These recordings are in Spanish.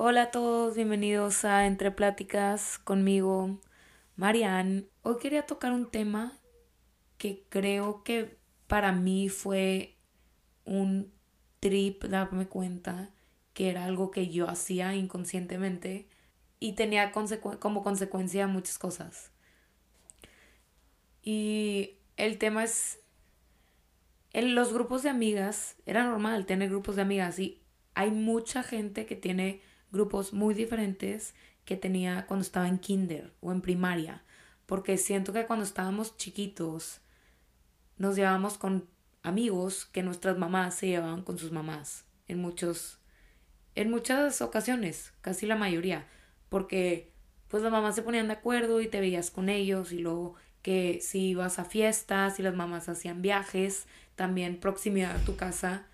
Hola a todos, bienvenidos a Entre Pláticas conmigo, Marianne. Hoy quería tocar un tema que creo que para mí fue un trip darme cuenta que era algo que yo hacía inconscientemente y tenía como consecuencia muchas cosas. Y el tema es, en los grupos de amigas, era normal tener grupos de amigas y hay mucha gente que tiene grupos muy diferentes que tenía cuando estaba en kinder o en primaria, porque siento que cuando estábamos chiquitos nos llevábamos con amigos que nuestras mamás se llevaban con sus mamás en muchos en muchas ocasiones, casi la mayoría, porque pues las mamás se ponían de acuerdo y te veías con ellos y luego que si ibas a fiestas y las mamás hacían viajes, también proximidad a tu casa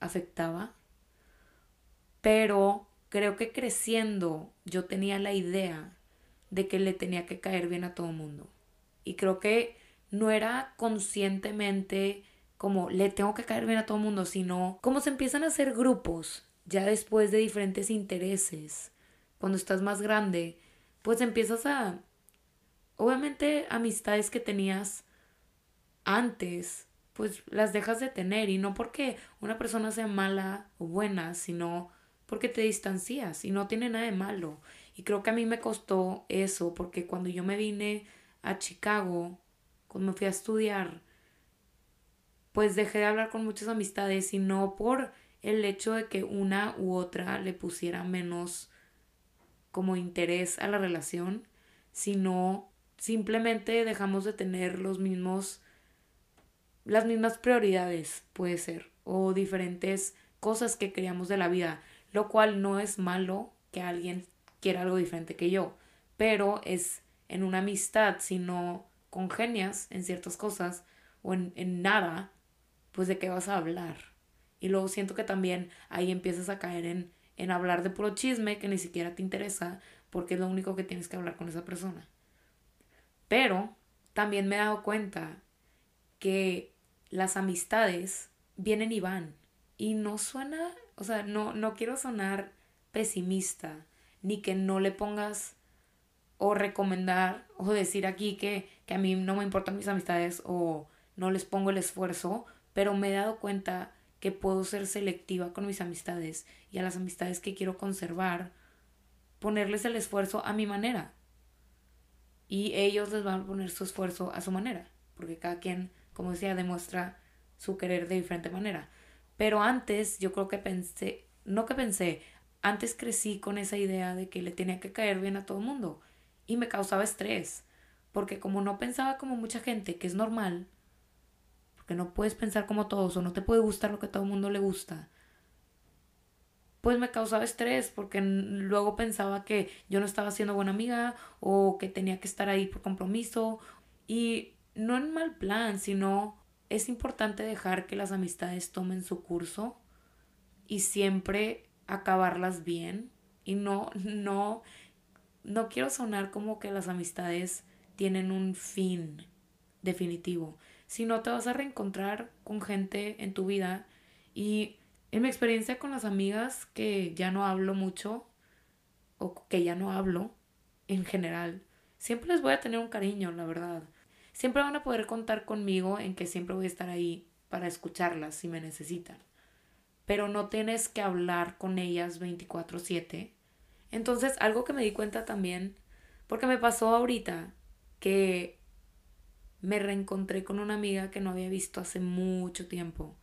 afectaba. Pero creo que creciendo yo tenía la idea de que le tenía que caer bien a todo mundo. Y creo que no era conscientemente como le tengo que caer bien a todo mundo, sino como se empiezan a hacer grupos ya después de diferentes intereses. Cuando estás más grande, pues empiezas a... Obviamente amistades que tenías antes, pues las dejas de tener y no porque una persona sea mala o buena, sino porque te distancias y no tiene nada de malo. Y creo que a mí me costó eso porque cuando yo me vine a Chicago, cuando me fui a estudiar, pues dejé de hablar con muchas amistades y no por el hecho de que una u otra le pusiera menos como interés a la relación, sino simplemente dejamos de tener los mismos las mismas prioridades, puede ser, o diferentes cosas que queríamos de la vida lo cual no es malo que alguien quiera algo diferente que yo, pero es en una amistad, si no congenias en ciertas cosas o en, en nada, pues de qué vas a hablar. Y luego siento que también ahí empiezas a caer en, en hablar de puro chisme que ni siquiera te interesa porque es lo único que tienes que hablar con esa persona. Pero también me he dado cuenta que las amistades vienen y van. Y no suena o sea, no, no quiero sonar pesimista, ni que no le pongas o recomendar o decir aquí que, que a mí no me importan mis amistades o no les pongo el esfuerzo, pero me he dado cuenta que puedo ser selectiva con mis amistades y a las amistades que quiero conservar, ponerles el esfuerzo a mi manera. Y ellos les van a poner su esfuerzo a su manera, porque cada quien, como decía, demuestra su querer de diferente manera. Pero antes yo creo que pensé, no que pensé, antes crecí con esa idea de que le tenía que caer bien a todo el mundo y me causaba estrés, porque como no pensaba como mucha gente, que es normal, porque no puedes pensar como todos o no te puede gustar lo que a todo el mundo le gusta, pues me causaba estrés porque luego pensaba que yo no estaba siendo buena amiga o que tenía que estar ahí por compromiso y no en mal plan, sino es importante dejar que las amistades tomen su curso y siempre acabarlas bien y no no no quiero sonar como que las amistades tienen un fin definitivo, sino te vas a reencontrar con gente en tu vida y en mi experiencia con las amigas que ya no hablo mucho o que ya no hablo en general, siempre les voy a tener un cariño, la verdad siempre van a poder contar conmigo en que siempre voy a estar ahí para escucharlas si me necesitan. Pero no tienes que hablar con ellas 24/7. Entonces, algo que me di cuenta también, porque me pasó ahorita que me reencontré con una amiga que no había visto hace mucho tiempo,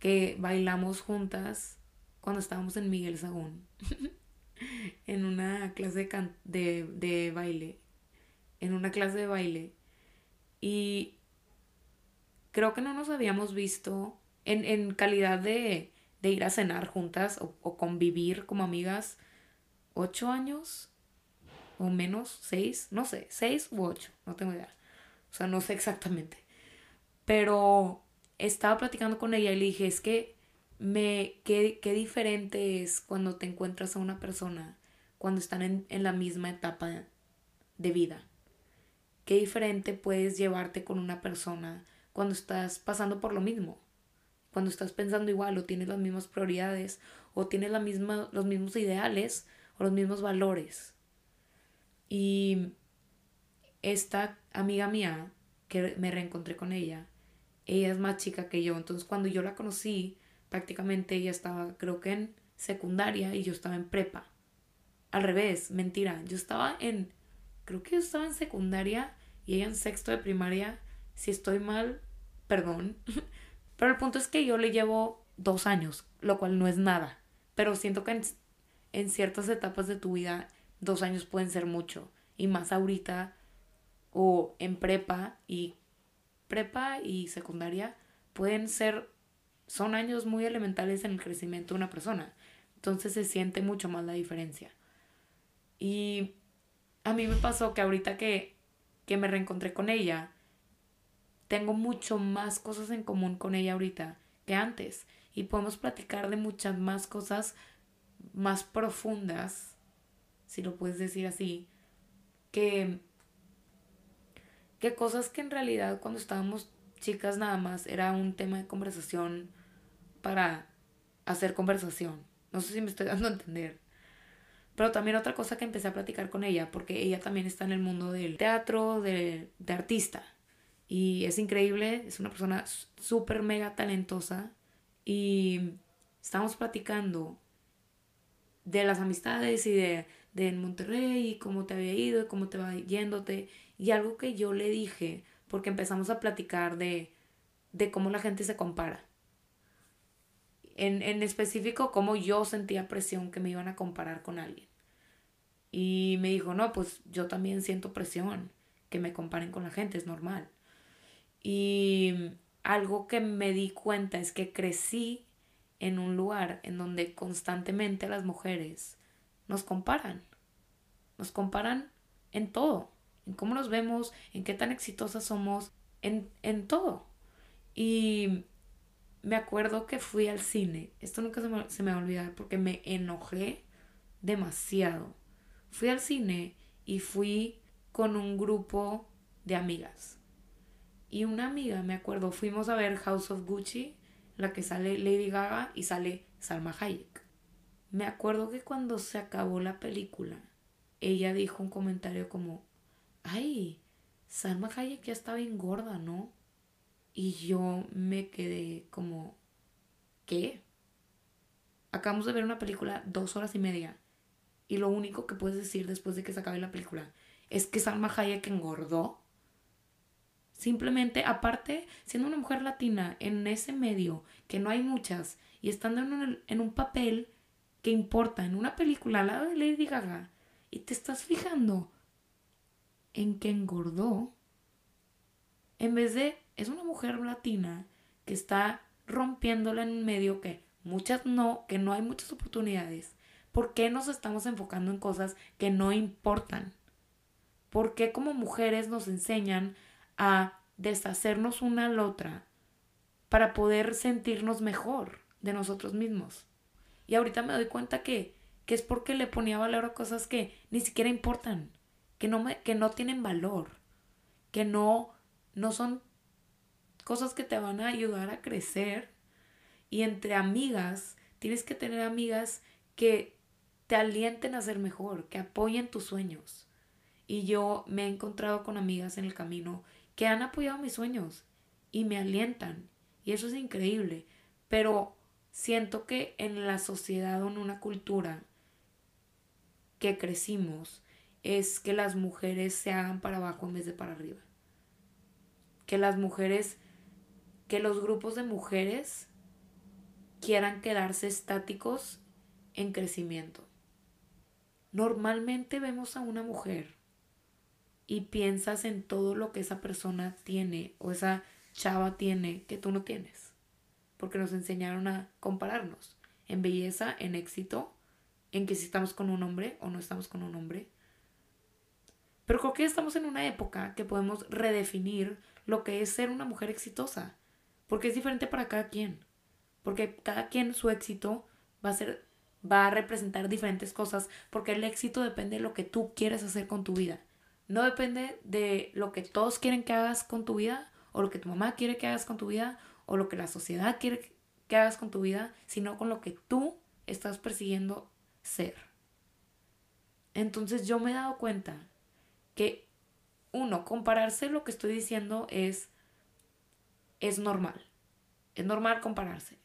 que bailamos juntas cuando estábamos en Miguel Sagún, en una clase de, de baile, en una clase de baile y creo que no nos habíamos visto en, calidad de, ir a cenar juntas o, convivir como amigas ocho años o menos, seis, no sé, seis u ocho, no tengo idea. O sea, no sé exactamente. Pero estaba platicando con ella y le dije, es que me, qué, qué diferente es cuando te encuentras a una persona cuando están en, en la misma etapa de vida qué diferente puedes llevarte con una persona cuando estás pasando por lo mismo. cuando estás pensando igual o tienes las mismas prioridades o tienes la misma, los mismos ideales o los mismos valores. Y esta amiga mía, que me reencontré con ella, ella es más chica que yo, entonces cuando yo la conocí, prácticamente ella estaba, creo que en secundaria y yo estaba en prepa. Al revés, mentira, yo estaba en, creo que yo estaba en secundaria y ella en sexto de primaria. Si estoy mal, perdón. Pero el punto es que yo le llevo dos años, lo cual no es nada. Pero siento que en, en ciertas etapas de tu vida, dos años pueden ser mucho. Y más ahorita, o en prepa y prepa y secundaria, pueden ser, son años muy elementales en el crecimiento de una persona. Entonces se siente mucho más la diferencia. Y a mí me pasó que ahorita que, que me reencontré con ella, tengo mucho más cosas en común con ella ahorita que antes. Y podemos platicar de muchas más cosas más profundas, si lo puedes decir así, que, que cosas que en realidad cuando estábamos chicas nada más era un tema de conversación para hacer conversación. No sé si me estoy dando a entender. Pero también otra cosa que empecé a platicar con ella, porque ella también está en el mundo del teatro, de, de artista. Y es increíble, es una persona súper mega talentosa. Y estamos platicando de las amistades y de, de Monterrey y cómo te había ido y cómo te va yéndote. Y algo que yo le dije, porque empezamos a platicar de, de cómo la gente se compara. En, en específico, cómo yo sentía presión que me iban a comparar con alguien. Y me dijo, no, pues yo también siento presión, que me comparen con la gente, es normal. Y algo que me di cuenta es que crecí en un lugar en donde constantemente las mujeres nos comparan. Nos comparan en todo, en cómo nos vemos, en qué tan exitosas somos, en, en todo. Y me acuerdo que fui al cine. Esto nunca se me, se me va a olvidar porque me enojé demasiado. Fui al cine y fui con un grupo de amigas. Y una amiga, me acuerdo, fuimos a ver House of Gucci, la que sale Lady Gaga y sale Salma Hayek. Me acuerdo que cuando se acabó la película, ella dijo un comentario como, ay, Salma Hayek ya estaba bien ¿no? Y yo me quedé como, ¿qué? Acabamos de ver una película dos horas y media. Y lo único que puedes decir después de que se acabe la película es que Salma Hayek engordó. Simplemente, aparte, siendo una mujer latina en ese medio, que no hay muchas, y estando en un, en un papel que importa, en una película al lado de Lady Gaga, y te estás fijando en que engordó, en vez de, es una mujer latina que está rompiéndola en medio que muchas no, que no hay muchas oportunidades. ¿Por qué nos estamos enfocando en cosas que no importan? ¿Por qué como mujeres nos enseñan a deshacernos una a la otra para poder sentirnos mejor de nosotros mismos. Y ahorita me doy cuenta que, que es porque le ponía valor a cosas que ni siquiera importan, que no, me, que no tienen valor, que no, no son cosas que te van a ayudar a crecer. Y entre amigas, tienes que tener amigas que te alienten a ser mejor, que apoyen tus sueños. Y yo me he encontrado con amigas en el camino que han apoyado mis sueños y me alientan. Y eso es increíble. Pero siento que en la sociedad o en una cultura que crecimos es que las mujeres se hagan para abajo en vez de para arriba. Que las mujeres, que los grupos de mujeres quieran quedarse estáticos en crecimiento. Normalmente vemos a una mujer y piensas en todo lo que esa persona tiene o esa chava tiene que tú no tienes. Porque nos enseñaron a compararnos en belleza, en éxito, en que si estamos con un hombre o no estamos con un hombre. Pero creo que estamos en una época que podemos redefinir lo que es ser una mujer exitosa. Porque es diferente para cada quien. Porque cada quien su éxito va a ser va a representar diferentes cosas porque el éxito depende de lo que tú quieres hacer con tu vida. No depende de lo que todos quieren que hagas con tu vida, o lo que tu mamá quiere que hagas con tu vida, o lo que la sociedad quiere qué hagas con tu vida, sino con lo que tú estás persiguiendo ser. Entonces yo me he dado cuenta que, uno, compararse lo que estoy diciendo es, es normal. Es normal compararse.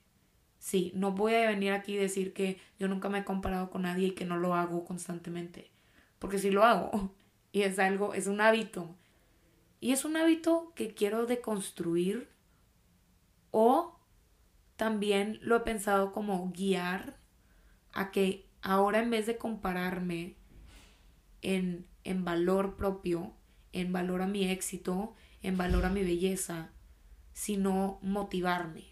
Sí, no voy a venir aquí y decir que yo nunca me he comparado con nadie y que no lo hago constantemente. Porque sí lo hago. Y es algo, es un hábito. Y es un hábito que quiero deconstruir o también lo he pensado como guiar a que ahora en vez de compararme en, en valor propio, en valor a mi éxito, en valor a mi belleza, sino motivarme.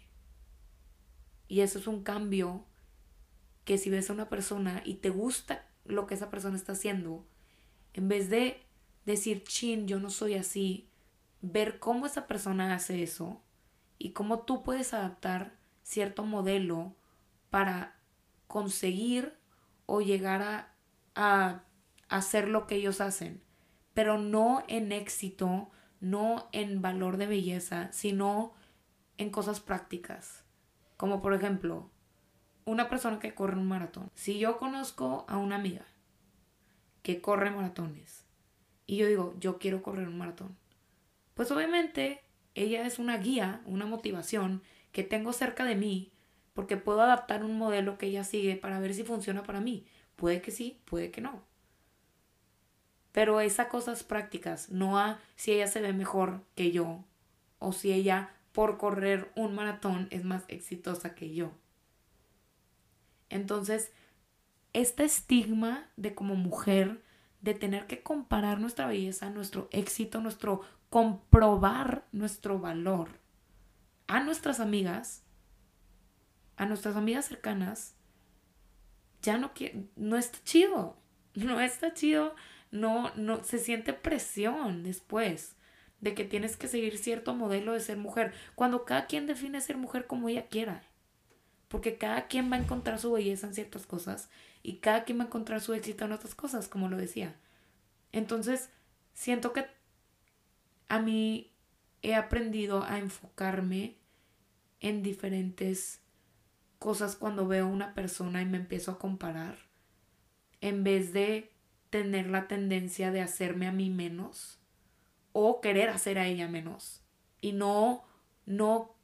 Y eso es un cambio que si ves a una persona y te gusta lo que esa persona está haciendo, en vez de decir, chin, yo no soy así, ver cómo esa persona hace eso y cómo tú puedes adaptar cierto modelo para conseguir o llegar a, a hacer lo que ellos hacen, pero no en éxito, no en valor de belleza, sino en cosas prácticas. Como por ejemplo, una persona que corre un maratón. Si yo conozco a una amiga que corre maratones y yo digo, yo quiero correr un maratón, pues obviamente ella es una guía, una motivación que tengo cerca de mí porque puedo adaptar un modelo que ella sigue para ver si funciona para mí. Puede que sí, puede que no. Pero esas cosas prácticas, no a si ella se ve mejor que yo o si ella por correr un maratón es más exitosa que yo. Entonces, este estigma de como mujer, de tener que comparar nuestra belleza, nuestro éxito, nuestro comprobar nuestro valor a nuestras amigas, a nuestras amigas cercanas, ya no quiere, no está chido, no está chido, no, no, se siente presión después de que tienes que seguir cierto modelo de ser mujer, cuando cada quien define ser mujer como ella quiera. Porque cada quien va a encontrar su belleza en ciertas cosas y cada quien va a encontrar su éxito en otras cosas, como lo decía. Entonces, siento que a mí he aprendido a enfocarme en diferentes cosas cuando veo a una persona y me empiezo a comparar, en vez de tener la tendencia de hacerme a mí menos o querer hacer a ella menos. Y no, no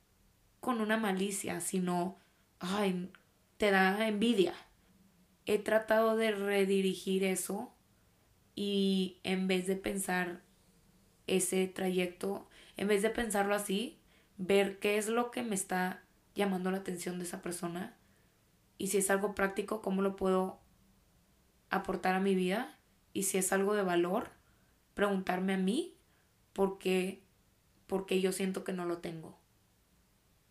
con una malicia, sino, ay, te da envidia. He tratado de redirigir eso y en vez de pensar ese trayecto, en vez de pensarlo así, ver qué es lo que me está llamando la atención de esa persona y si es algo práctico, cómo lo puedo aportar a mi vida y si es algo de valor, preguntarme a mí porque, porque yo siento que no lo tengo.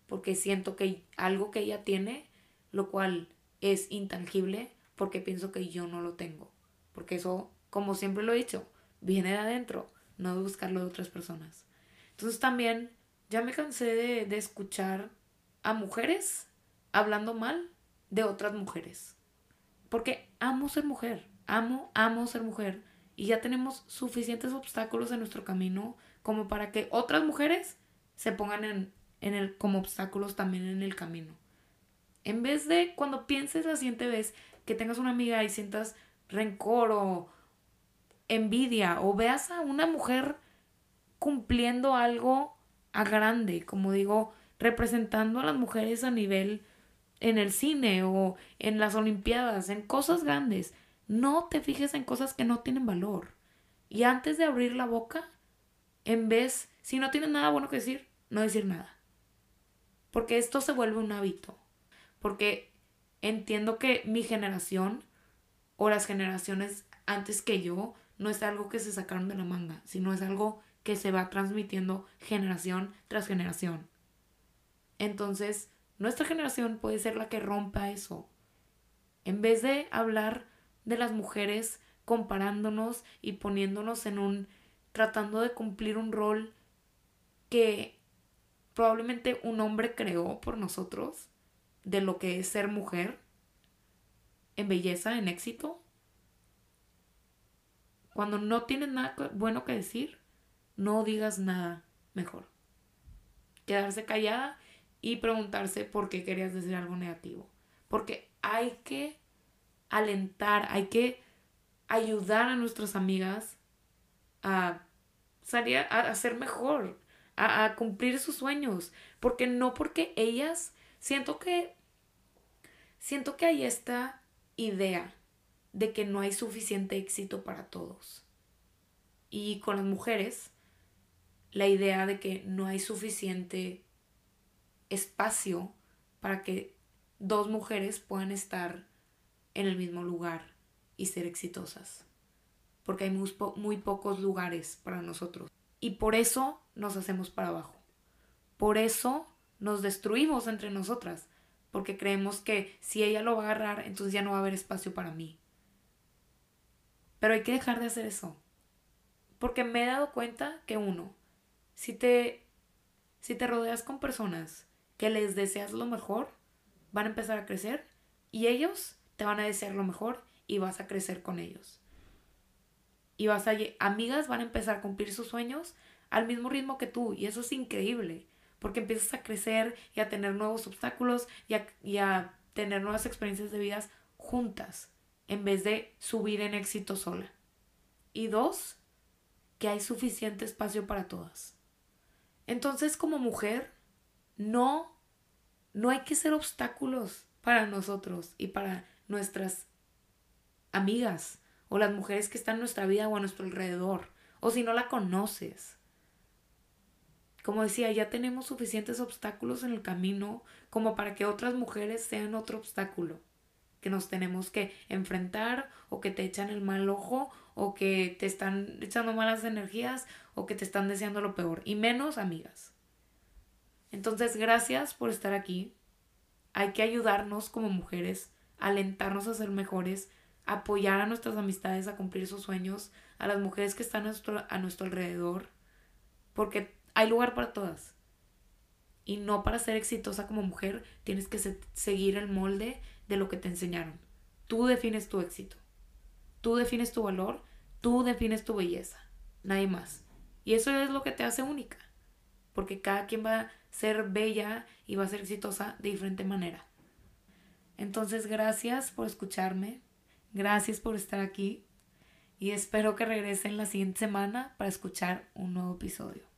Porque siento que algo que ella tiene, lo cual es intangible, porque pienso que yo no lo tengo. Porque eso, como siempre lo he dicho, viene de adentro, no de buscarlo de otras personas. Entonces también ya me cansé de, de escuchar a mujeres hablando mal de otras mujeres. Porque amo ser mujer, amo, amo ser mujer y ya tenemos suficientes obstáculos en nuestro camino como para que otras mujeres se pongan en, en el, como obstáculos también en el camino. En vez de cuando pienses la siguiente vez que tengas una amiga y sientas rencor o envidia o veas a una mujer cumpliendo algo a grande, como digo, representando a las mujeres a nivel en el cine o en las olimpiadas, en cosas grandes, no te fijes en cosas que no tienen valor. Y antes de abrir la boca, en vez, si no tienes nada bueno que decir, no decir nada. Porque esto se vuelve un hábito. Porque entiendo que mi generación o las generaciones antes que yo no es algo que se sacaron de la manga, sino es algo que se va transmitiendo generación tras generación. Entonces, nuestra generación puede ser la que rompa eso. En vez de hablar de las mujeres comparándonos y poniéndonos en un tratando de cumplir un rol que probablemente un hombre creó por nosotros de lo que es ser mujer en belleza, en éxito. Cuando no tienes nada bueno que decir, no digas nada mejor. Quedarse callada y preguntarse por qué querías decir algo negativo. Porque hay que alentar, hay que ayudar a nuestras amigas a salir a, ser mejor, a, a cumplir sus sueños. Porque no porque ellas, siento que, siento que hay esta idea de que no hay suficiente éxito para todos. Y con las mujeres, la idea de que no hay suficiente espacio para que dos mujeres puedan estar en el mismo lugar y ser exitosas. Porque hay muy, muy, pocos lugares para nosotros. Y por eso nos hacemos para abajo. Por eso nos destruimos entre nosotras. Porque creemos que si ella lo va a agarrar, entonces ya no va a haber espacio para mí. Pero hay que dejar de hacer eso. Porque me he dado cuenta que uno, si te, si te rodeas con personas que les deseas lo mejor, van a empezar a crecer y ellos te van a desear lo mejor y vas a crecer con ellos. Y vas a, amigas van a empezar a cumplir sus sueños al mismo ritmo que tú y eso es increíble porque empiezas a crecer y a tener nuevos obstáculos y a, y a tener nuevas experiencias de vidas juntas en vez de subir en éxito sola. Y dos, que hay suficiente espacio para todas. Entonces, como mujer, no, no hay que ser obstáculos para nosotros y para nuestras amigas o las mujeres que están en nuestra vida o a nuestro alrededor, o si no la conoces. Como decía, ya tenemos suficientes obstáculos en el camino como para que otras mujeres sean otro obstáculo que nos tenemos que enfrentar o que te echan el mal ojo o que te están echando malas energías o que te están deseando lo peor y menos amigas. Entonces, gracias por estar aquí. Hay que ayudarnos como mujeres, alentarnos a ser mejores, apoyar a nuestras amistades a cumplir sus sueños, a las mujeres que están a nuestro, alrededor, porque hay lugar para todas. Y no para ser exitosa como mujer tienes que seguir el molde de lo que te enseñaron. Tú defines tu éxito. Tú defines tu valor. Tú defines tu belleza. Nadie más. Y eso es lo que te hace única. Porque cada quien va a ser bella y va a ser exitosa de diferente manera. Entonces, gracias por escucharme. Gracias por estar aquí. Y espero que regresen la siguiente semana para escuchar un nuevo episodio.